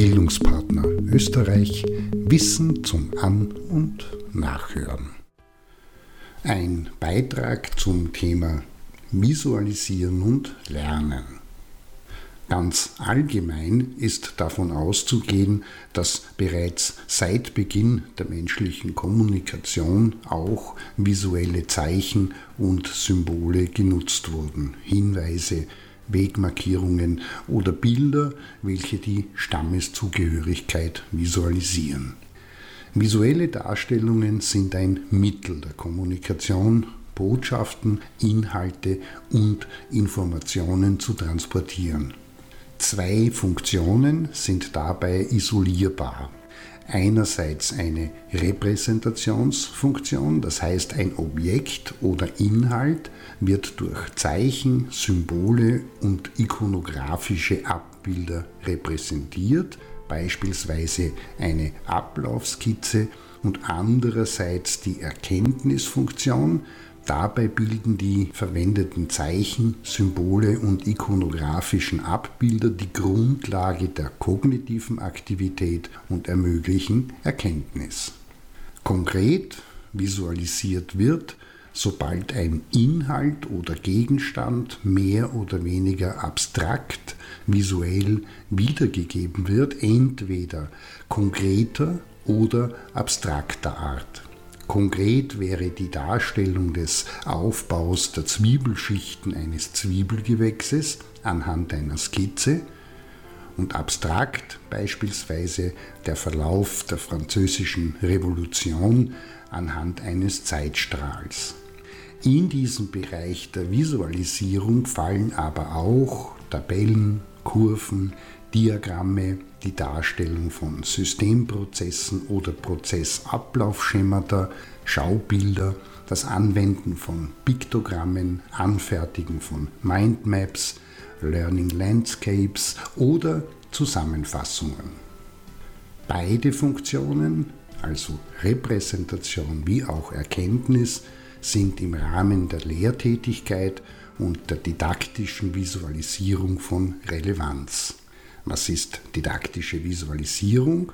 Bildungspartner Österreich Wissen zum An- und Nachhören. Ein Beitrag zum Thema Visualisieren und Lernen. Ganz allgemein ist davon auszugehen, dass bereits seit Beginn der menschlichen Kommunikation auch visuelle Zeichen und Symbole genutzt wurden. Hinweise, Wegmarkierungen oder Bilder, welche die Stammeszugehörigkeit visualisieren. Visuelle Darstellungen sind ein Mittel der Kommunikation, Botschaften, Inhalte und Informationen zu transportieren. Zwei Funktionen sind dabei isolierbar einerseits eine Repräsentationsfunktion, das heißt ein Objekt oder Inhalt wird durch Zeichen, Symbole und ikonografische Abbilder repräsentiert, beispielsweise eine Ablaufskizze und andererseits die Erkenntnisfunktion, Dabei bilden die verwendeten Zeichen, Symbole und ikonografischen Abbilder die Grundlage der kognitiven Aktivität und ermöglichen Erkenntnis. Konkret visualisiert wird, sobald ein Inhalt oder Gegenstand mehr oder weniger abstrakt visuell wiedergegeben wird, entweder konkreter oder abstrakter Art. Konkret wäre die Darstellung des Aufbaus der Zwiebelschichten eines Zwiebelgewächses anhand einer Skizze und abstrakt beispielsweise der Verlauf der französischen Revolution anhand eines Zeitstrahls. In diesem Bereich der Visualisierung fallen aber auch Tabellen, Kurven, Diagramme, die Darstellung von Systemprozessen oder Prozessablaufschemata, Schaubilder, das Anwenden von Piktogrammen, Anfertigen von Mindmaps, Learning Landscapes oder Zusammenfassungen. Beide Funktionen, also Repräsentation wie auch Erkenntnis, sind im Rahmen der Lehrtätigkeit und der didaktischen Visualisierung von Relevanz. Was ist didaktische Visualisierung?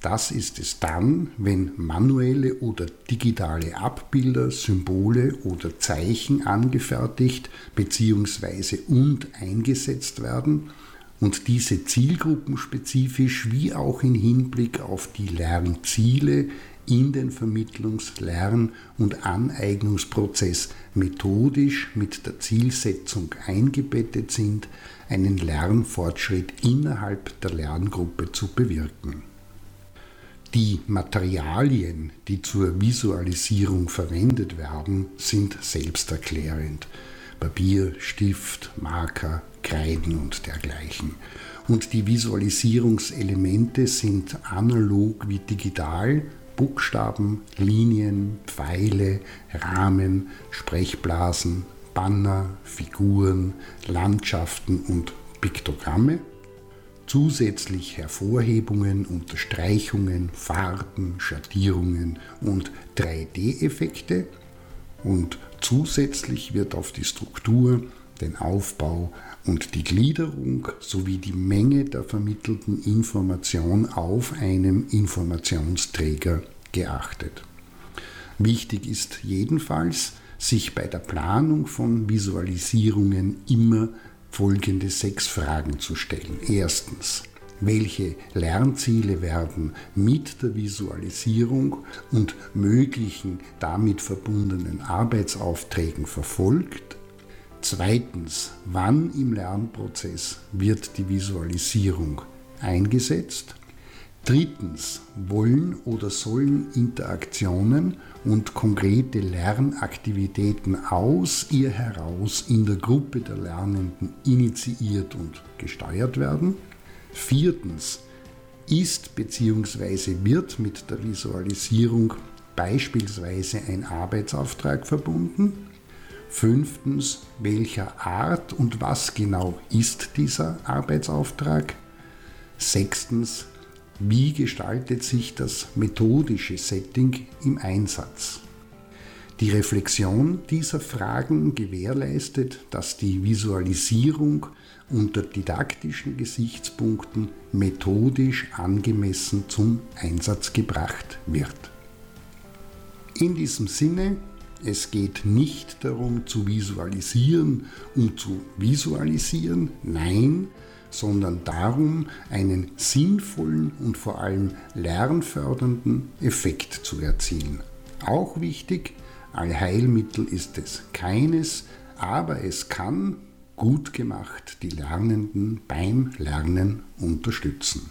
Das ist es dann, wenn manuelle oder digitale Abbilder, Symbole oder Zeichen angefertigt bzw. und eingesetzt werden und diese zielgruppenspezifisch wie auch im Hinblick auf die Lernziele in den Vermittlungs-, Lern- und Aneignungsprozess methodisch mit der Zielsetzung eingebettet sind, einen Lernfortschritt innerhalb der Lerngruppe zu bewirken. Die Materialien, die zur Visualisierung verwendet werden, sind selbsterklärend. Papier, Stift, Marker, Kreiden und dergleichen. Und die Visualisierungselemente sind analog wie digital Buchstaben, Linien, Pfeile, Rahmen, Sprechblasen, Banner, Figuren, Landschaften und Piktogramme. Zusätzlich Hervorhebungen, Unterstreichungen, Farben, Schattierungen und 3D-Effekte. Und zusätzlich wird auf die Struktur, den Aufbau und die Gliederung sowie die Menge der vermittelten Information auf einem Informationsträger geachtet. Wichtig ist jedenfalls, sich bei der Planung von Visualisierungen immer folgende sechs Fragen zu stellen. Erstens, welche Lernziele werden mit der Visualisierung und möglichen damit verbundenen Arbeitsaufträgen verfolgt? Zweitens, wann im Lernprozess wird die Visualisierung eingesetzt? Drittens, wollen oder sollen Interaktionen und konkrete Lernaktivitäten aus ihr heraus in der Gruppe der Lernenden initiiert und gesteuert werden? Viertens, ist bzw. wird mit der Visualisierung beispielsweise ein Arbeitsauftrag verbunden? Fünftens, welcher Art und was genau ist dieser Arbeitsauftrag? Sechstens, wie gestaltet sich das methodische Setting im Einsatz? Die Reflexion dieser Fragen gewährleistet, dass die Visualisierung unter didaktischen Gesichtspunkten methodisch angemessen zum Einsatz gebracht wird. In diesem Sinne, es geht nicht darum zu visualisieren, um zu visualisieren, nein, sondern darum, einen sinnvollen und vor allem lernfördernden Effekt zu erzielen. Auch wichtig, Allheilmittel ist es keines, aber es kann, gut gemacht, die Lernenden beim Lernen unterstützen.